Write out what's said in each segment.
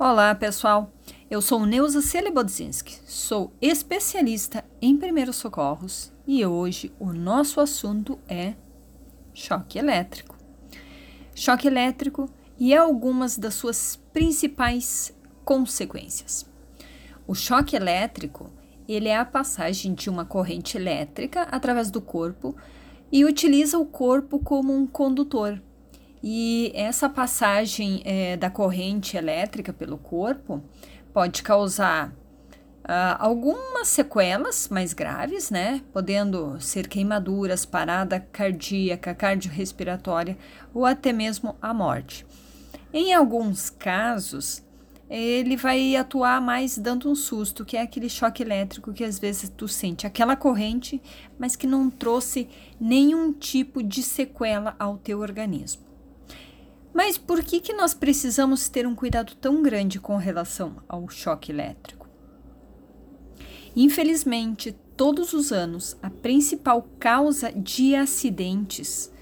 Olá, pessoal. Eu sou Neuza Celebodzinski, sou especialista em primeiros socorros e hoje o nosso assunto é choque elétrico. Choque elétrico e algumas das suas principais consequências. O choque elétrico, ele é a passagem de uma corrente elétrica através do corpo e utiliza o corpo como um condutor e essa passagem é, da corrente elétrica pelo corpo pode causar uh, algumas sequelas mais graves, né? Podendo ser queimaduras, parada cardíaca, cardiorrespiratória ou até mesmo a morte. Em alguns casos, ele vai atuar mais dando um susto, que é aquele choque elétrico que às vezes tu sente aquela corrente, mas que não trouxe nenhum tipo de sequela ao teu organismo. Mas por que, que nós precisamos ter um cuidado tão grande com relação ao choque elétrico? Infelizmente, todos os anos, a principal causa de acidentes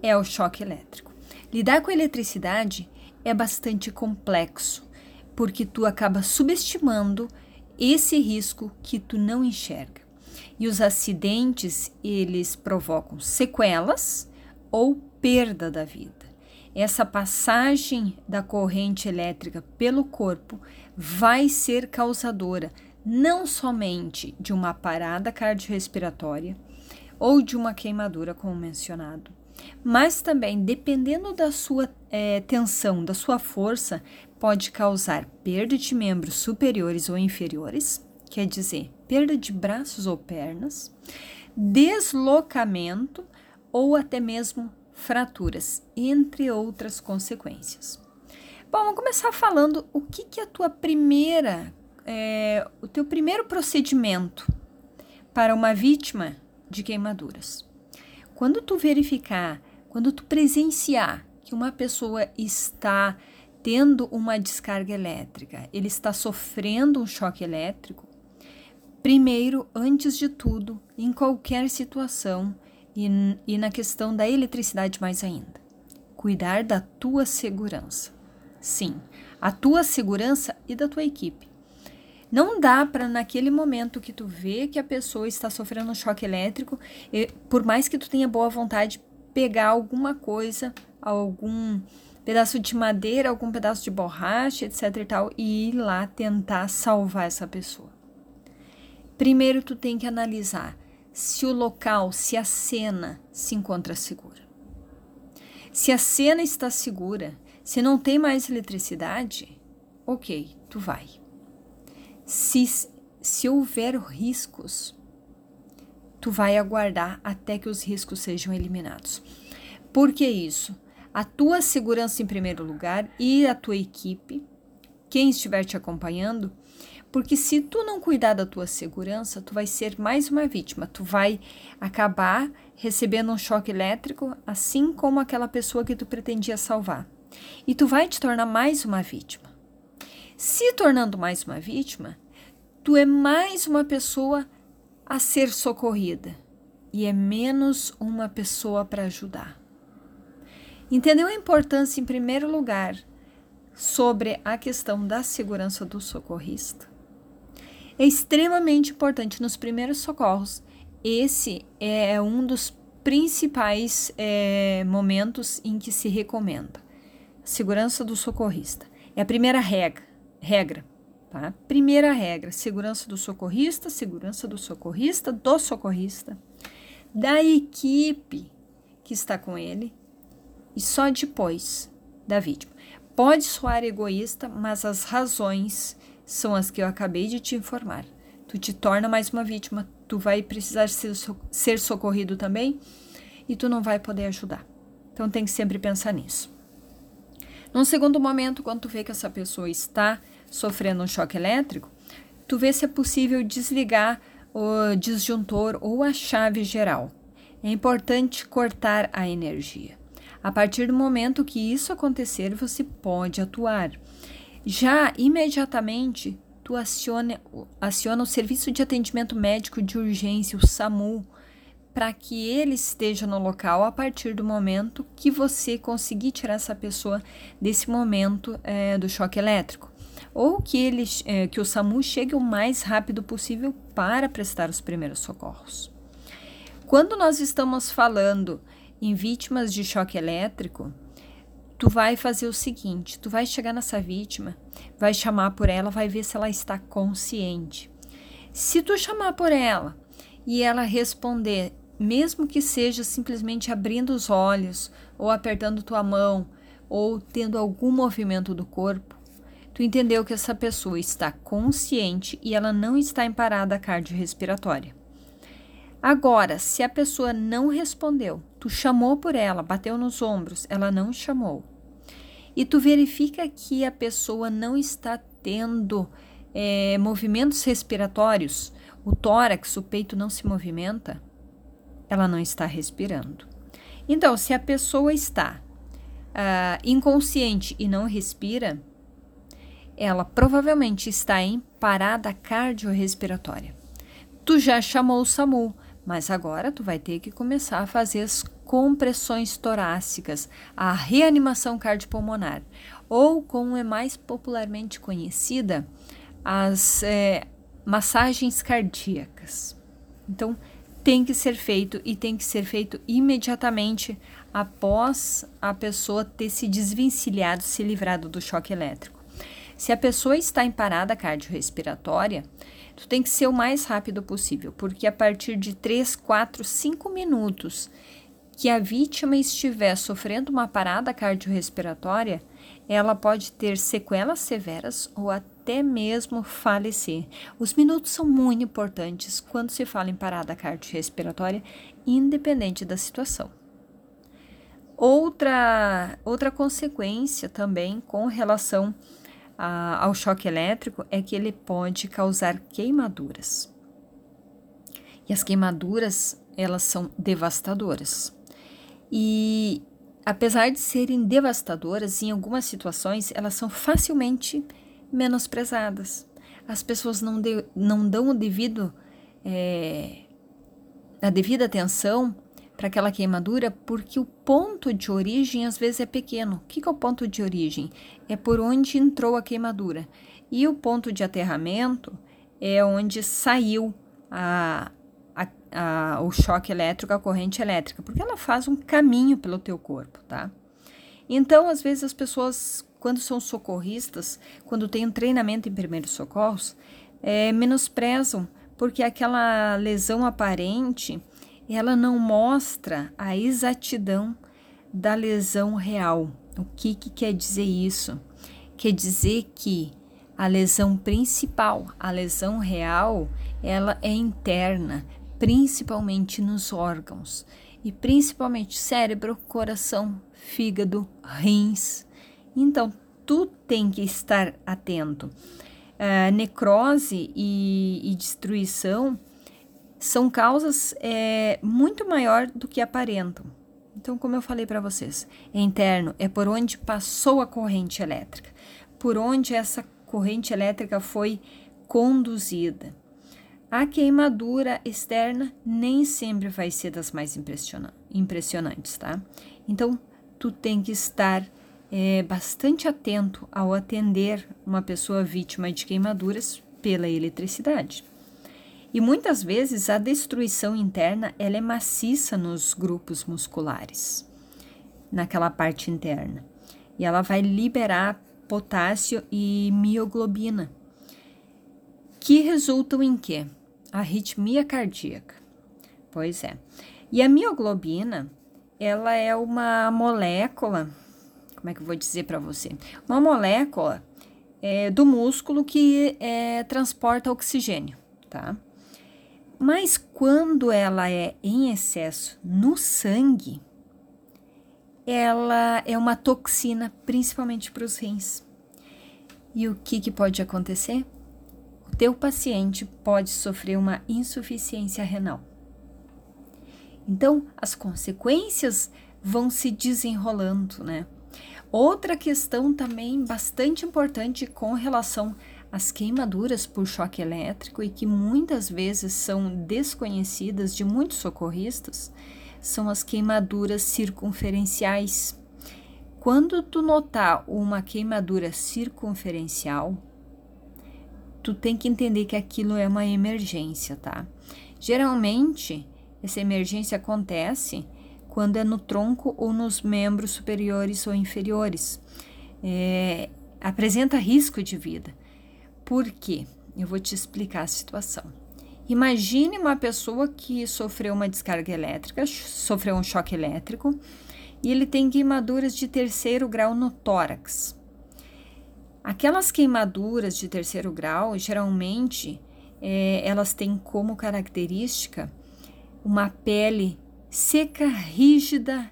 é o choque elétrico. Lidar com eletricidade é bastante complexo, porque tu acaba subestimando esse risco que tu não enxerga. E os acidentes, eles provocam sequelas ou perda da vida essa passagem da corrente elétrica pelo corpo vai ser causadora não somente de uma parada cardiorrespiratória ou de uma queimadura, como mencionado, mas também, dependendo da sua é, tensão, da sua força, pode causar perda de membros superiores ou inferiores, quer dizer, perda de braços ou pernas, deslocamento ou até mesmo fraturas, entre outras consequências. Bom, vamos começar falando o que, que a tua primeira, é, o teu primeiro procedimento para uma vítima de queimaduras. Quando tu verificar, quando tu presenciar que uma pessoa está tendo uma descarga elétrica, ele está sofrendo um choque elétrico, primeiro, antes de tudo, em qualquer situação, e, e na questão da eletricidade mais ainda. Cuidar da tua segurança. Sim, a tua segurança e da tua equipe. Não dá para naquele momento que tu vê que a pessoa está sofrendo um choque elétrico, por mais que tu tenha boa vontade, pegar alguma coisa, algum pedaço de madeira, algum pedaço de borracha, etc e tal, e ir lá tentar salvar essa pessoa. Primeiro tu tem que analisar se o local, se a cena se encontra segura. Se a cena está segura, se não tem mais eletricidade, ok, tu vai. Se, se houver riscos, tu vai aguardar até que os riscos sejam eliminados. Por que isso? A tua segurança em primeiro lugar e a tua equipe, quem estiver te acompanhando, porque se tu não cuidar da tua segurança, tu vai ser mais uma vítima. Tu vai acabar recebendo um choque elétrico, assim como aquela pessoa que tu pretendia salvar. E tu vai te tornar mais uma vítima. Se tornando mais uma vítima, tu é mais uma pessoa a ser socorrida e é menos uma pessoa para ajudar. Entendeu a importância, em primeiro lugar, sobre a questão da segurança do socorrista? É extremamente importante nos primeiros socorros. Esse é um dos principais é, momentos em que se recomenda. Segurança do socorrista. É a primeira regra. regra tá? Primeira regra: segurança do socorrista, segurança do socorrista, do socorrista, da equipe que está com ele e só depois da vítima. Pode soar egoísta, mas as razões são as que eu acabei de te informar. Tu te torna mais uma vítima, tu vai precisar ser, ser socorrido também e tu não vai poder ajudar. Então tem que sempre pensar nisso. Num segundo momento, quando tu vê que essa pessoa está sofrendo um choque elétrico, tu vê se é possível desligar o disjuntor ou a chave geral. É importante cortar a energia. A partir do momento que isso acontecer, você pode atuar. Já imediatamente tu aciona, aciona o serviço de atendimento médico de urgência, o SAMU, para que ele esteja no local a partir do momento que você conseguir tirar essa pessoa desse momento é, do choque elétrico. ou que, ele, é, que o SAMU chegue o mais rápido possível para prestar os primeiros socorros. Quando nós estamos falando em vítimas de choque elétrico, tu vai fazer o seguinte: tu vai chegar nessa vítima, vai chamar por ela, vai ver se ela está consciente. Se tu chamar por ela e ela responder, mesmo que seja simplesmente abrindo os olhos ou apertando tua mão ou tendo algum movimento do corpo, tu entendeu que essa pessoa está consciente e ela não está em parada cardiorrespiratória. Agora, se a pessoa não respondeu, tu chamou por ela, bateu nos ombros, ela não chamou, e tu verifica que a pessoa não está tendo é, movimentos respiratórios, o tórax, o peito não se movimenta, ela não está respirando. Então, se a pessoa está uh, inconsciente e não respira, ela provavelmente está em parada cardiorrespiratória. Tu já chamou o SAMU, mas agora tu vai ter que começar a fazer as compressões torácicas, a reanimação cardiopulmonar, ou como é mais popularmente conhecida, as é, massagens cardíacas. Então, tem que ser feito e tem que ser feito imediatamente após a pessoa ter se desvencilhado, se livrado do choque elétrico. Se a pessoa está em parada cardiorrespiratória, tu tem que ser o mais rápido possível, porque a partir de 3, 4, 5 minutos que a vítima estiver sofrendo uma parada cardiorrespiratória, ela pode ter sequelas severas ou até mesmo falecer. Os minutos são muito importantes quando se fala em parada cardiorrespiratória, independente da situação. Outra, outra consequência também com relação a, ao choque elétrico é que ele pode causar queimaduras. E as queimaduras, elas são devastadoras. E apesar de serem devastadoras, em algumas situações elas são facilmente menosprezadas. As pessoas não, de, não dão o devido, é, a devida atenção para aquela queimadura porque o ponto de origem às vezes é pequeno. O que é o ponto de origem? É por onde entrou a queimadura. E o ponto de aterramento é onde saiu a, a, a, o choque elétrico, a corrente elétrica, porque ela faz um caminho pelo teu corpo, tá? Então, às vezes, as pessoas, quando são socorristas, quando têm um treinamento em primeiros socorros, é, menosprezam, porque aquela lesão aparente ela não mostra a exatidão da lesão real. O que, que quer dizer isso? Quer dizer que a lesão principal, a lesão real, ela é interna, principalmente nos órgãos, e principalmente cérebro, coração, fígado, rins. Então, tu tem que estar atento. Uh, necrose e, e destruição são causas é, muito maior do que aparentam. Então, como eu falei para vocês, é interno é por onde passou a corrente elétrica, por onde essa corrente elétrica foi conduzida. A queimadura externa nem sempre vai ser das mais impressionantes, tá? Então, tu tem que estar é, bastante atento ao atender uma pessoa vítima de queimaduras pela eletricidade. E muitas vezes a destruição interna ela é maciça nos grupos musculares, naquela parte interna. E ela vai liberar potássio e mioglobina, que resultam em quê? Arritmia cardíaca. Pois é. E a mioglobina, ela é uma molécula, como é que eu vou dizer para você? Uma molécula é, do músculo que é, transporta oxigênio, tá? Mas quando ela é em excesso no sangue, ela é uma toxina, principalmente para os rins. E o que, que pode acontecer? O teu paciente pode sofrer uma insuficiência renal. Então, as consequências vão se desenrolando, né? Outra questão também bastante importante com relação as queimaduras por choque elétrico e que muitas vezes são desconhecidas de muitos socorristas são as queimaduras circunferenciais. Quando tu notar uma queimadura circunferencial, tu tem que entender que aquilo é uma emergência, tá? Geralmente, essa emergência acontece quando é no tronco ou nos membros superiores ou inferiores. É, apresenta risco de vida. Por quê? Eu vou te explicar a situação. Imagine uma pessoa que sofreu uma descarga elétrica, sofreu um choque elétrico e ele tem queimaduras de terceiro grau no tórax. Aquelas queimaduras de terceiro grau, geralmente, é, elas têm como característica uma pele seca, rígida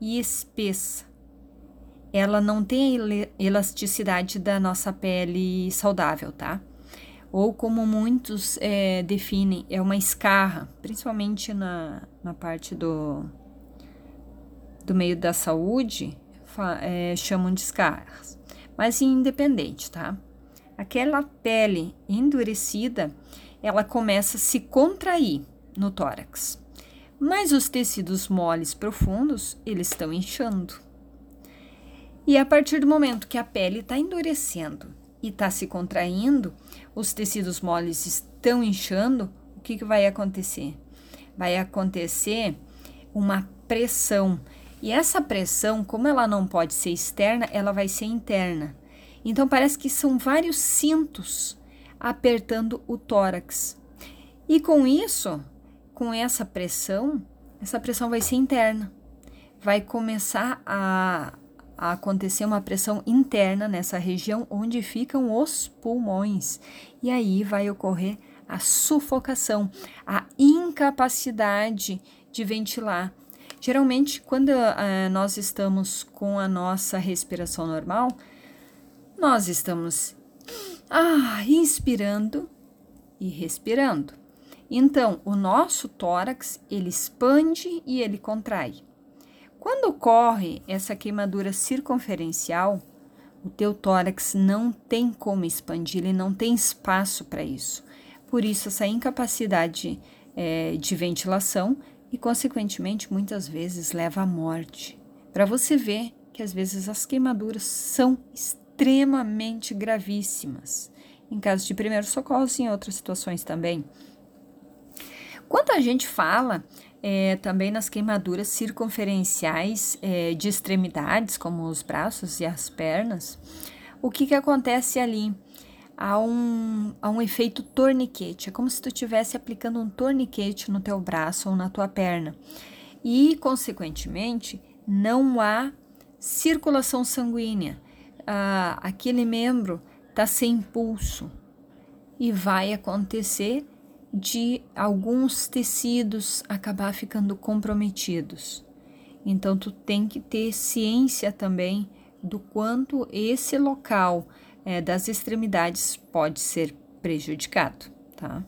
e espessa. Ela não tem a elasticidade da nossa pele saudável, tá? Ou como muitos é, definem, é uma escarra, principalmente na, na parte do, do meio da saúde, é, chamam de escarras mas independente, tá? Aquela pele endurecida, ela começa a se contrair no tórax. Mas os tecidos moles profundos, eles estão inchando. E a partir do momento que a pele está endurecendo e está se contraindo, os tecidos moles estão inchando, o que, que vai acontecer? Vai acontecer uma pressão e essa pressão, como ela não pode ser externa, ela vai ser interna. Então parece que são vários cintos apertando o tórax. E com isso, com essa pressão, essa pressão vai ser interna. Vai começar a, a acontecer uma pressão interna nessa região onde ficam os pulmões. E aí vai ocorrer a sufocação, a incapacidade de ventilar Geralmente, quando uh, nós estamos com a nossa respiração normal, nós estamos ah, inspirando e respirando. Então, o nosso tórax ele expande e ele contrai. Quando ocorre essa queimadura circunferencial, o teu tórax não tem como expandir, ele não tem espaço para isso. Por isso, essa incapacidade é, de ventilação e, consequentemente, muitas vezes leva à morte. Para você ver que às vezes as queimaduras são extremamente gravíssimas, em casos de primeiros socorros e em outras situações também. Quando a gente fala é, também nas queimaduras circunferenciais é, de extremidades, como os braços e as pernas, o que, que acontece ali? a um, a um efeito torniquete. É como se tu estivesse aplicando um torniquete no teu braço ou na tua perna. E, consequentemente, não há circulação sanguínea. Ah, aquele membro está sem pulso e vai acontecer de alguns tecidos acabar ficando comprometidos. Então, tu tem que ter ciência também do quanto esse local é, das extremidades pode ser prejudicado, tá?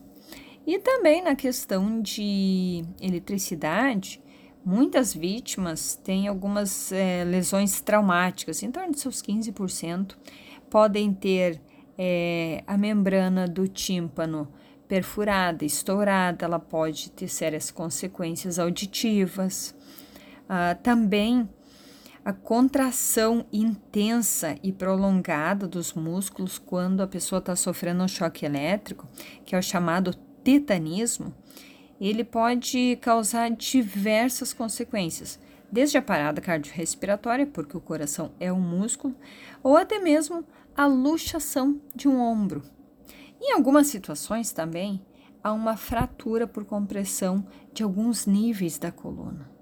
E também na questão de eletricidade, muitas vítimas têm algumas é, lesões traumáticas, em torno de seus 15%, podem ter é, a membrana do tímpano perfurada, estourada, ela pode ter sérias consequências auditivas. Ah, também a contração intensa e prolongada dos músculos quando a pessoa está sofrendo um choque elétrico, que é o chamado tetanismo, ele pode causar diversas consequências, desde a parada cardiorrespiratória, porque o coração é um músculo, ou até mesmo a luxação de um ombro. Em algumas situações também há uma fratura por compressão de alguns níveis da coluna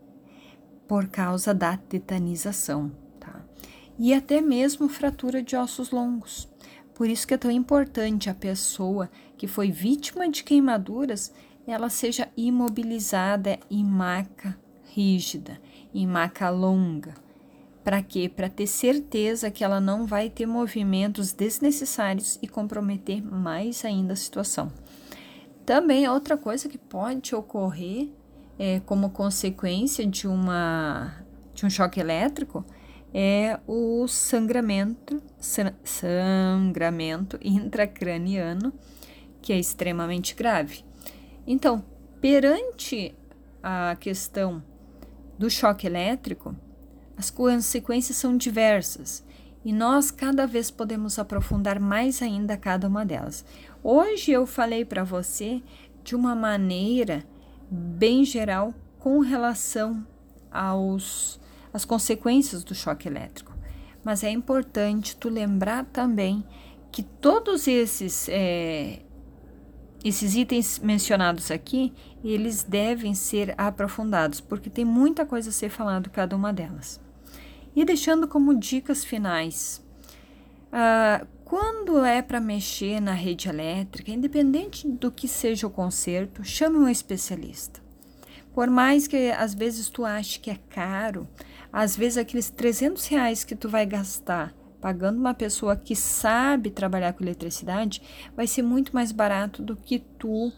por causa da tetanização, tá? E até mesmo fratura de ossos longos. Por isso que é tão importante a pessoa que foi vítima de queimaduras, ela seja imobilizada em maca rígida, em maca longa. Para quê? Para ter certeza que ela não vai ter movimentos desnecessários e comprometer mais ainda a situação. Também outra coisa que pode ocorrer é, como consequência de, uma, de um choque elétrico é o sangramento, sangramento intracraniano, que é extremamente grave. Então, perante a questão do choque elétrico, as consequências são diversas. e nós cada vez podemos aprofundar mais ainda cada uma delas. Hoje eu falei para você de uma maneira bem geral com relação aos as consequências do choque elétrico. Mas é importante tu lembrar também que todos esses é, esses itens mencionados aqui, eles devem ser aprofundados, porque tem muita coisa a ser falado cada uma delas. E deixando como dicas finais, uh, quando é para mexer na rede elétrica, independente do que seja o conserto, chame um especialista. Por mais que às vezes tu ache que é caro, às vezes aqueles 300 reais que tu vai gastar pagando uma pessoa que sabe trabalhar com eletricidade, vai ser muito mais barato do que tu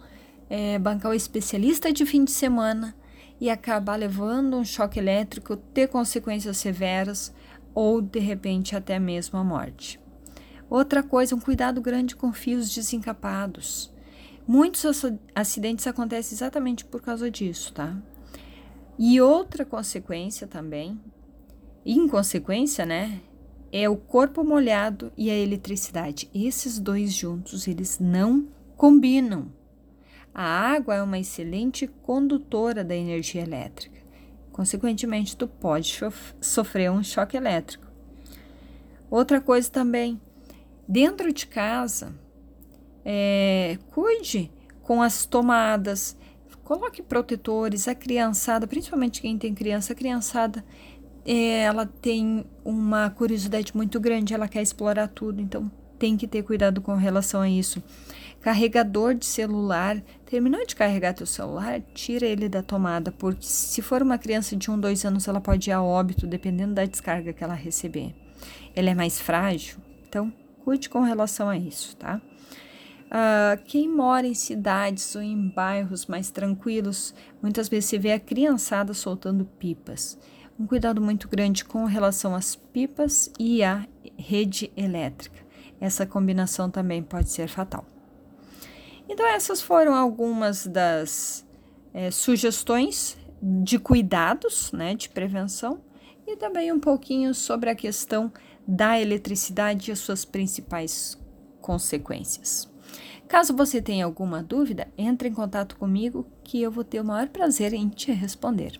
é, bancar o especialista de fim de semana e acabar levando um choque elétrico, ter consequências severas ou de repente até mesmo a morte. Outra coisa, um cuidado grande com fios desencapados. Muitos acidentes acontecem exatamente por causa disso, tá? E outra consequência também, inconsequência, né? É o corpo molhado e a eletricidade. Esses dois juntos, eles não combinam. A água é uma excelente condutora da energia elétrica. Consequentemente, tu pode sofrer um choque elétrico. Outra coisa também, dentro de casa, é, cuide com as tomadas, coloque protetores, a criançada, principalmente quem tem criança, a criançada é, ela tem uma curiosidade muito grande, ela quer explorar tudo, então tem que ter cuidado com relação a isso. Carregador de celular. Terminou de carregar teu celular, tira ele da tomada, porque se for uma criança de 1, 2 anos, ela pode ir a óbito, dependendo da descarga que ela receber. Ele é mais frágil, então cuide com relação a isso, tá? Uh, quem mora em cidades ou em bairros mais tranquilos, muitas vezes se vê a criançada soltando pipas. Um cuidado muito grande com relação às pipas e à rede elétrica. Essa combinação também pode ser fatal. Então, essas foram algumas das é, sugestões de cuidados, né, de prevenção, e também um pouquinho sobre a questão da eletricidade e as suas principais consequências. Caso você tenha alguma dúvida, entre em contato comigo que eu vou ter o maior prazer em te responder.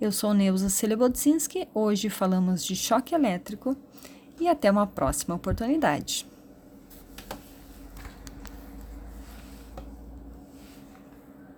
Eu sou Neuza Celebodzinski, hoje falamos de choque elétrico e até uma próxima oportunidade.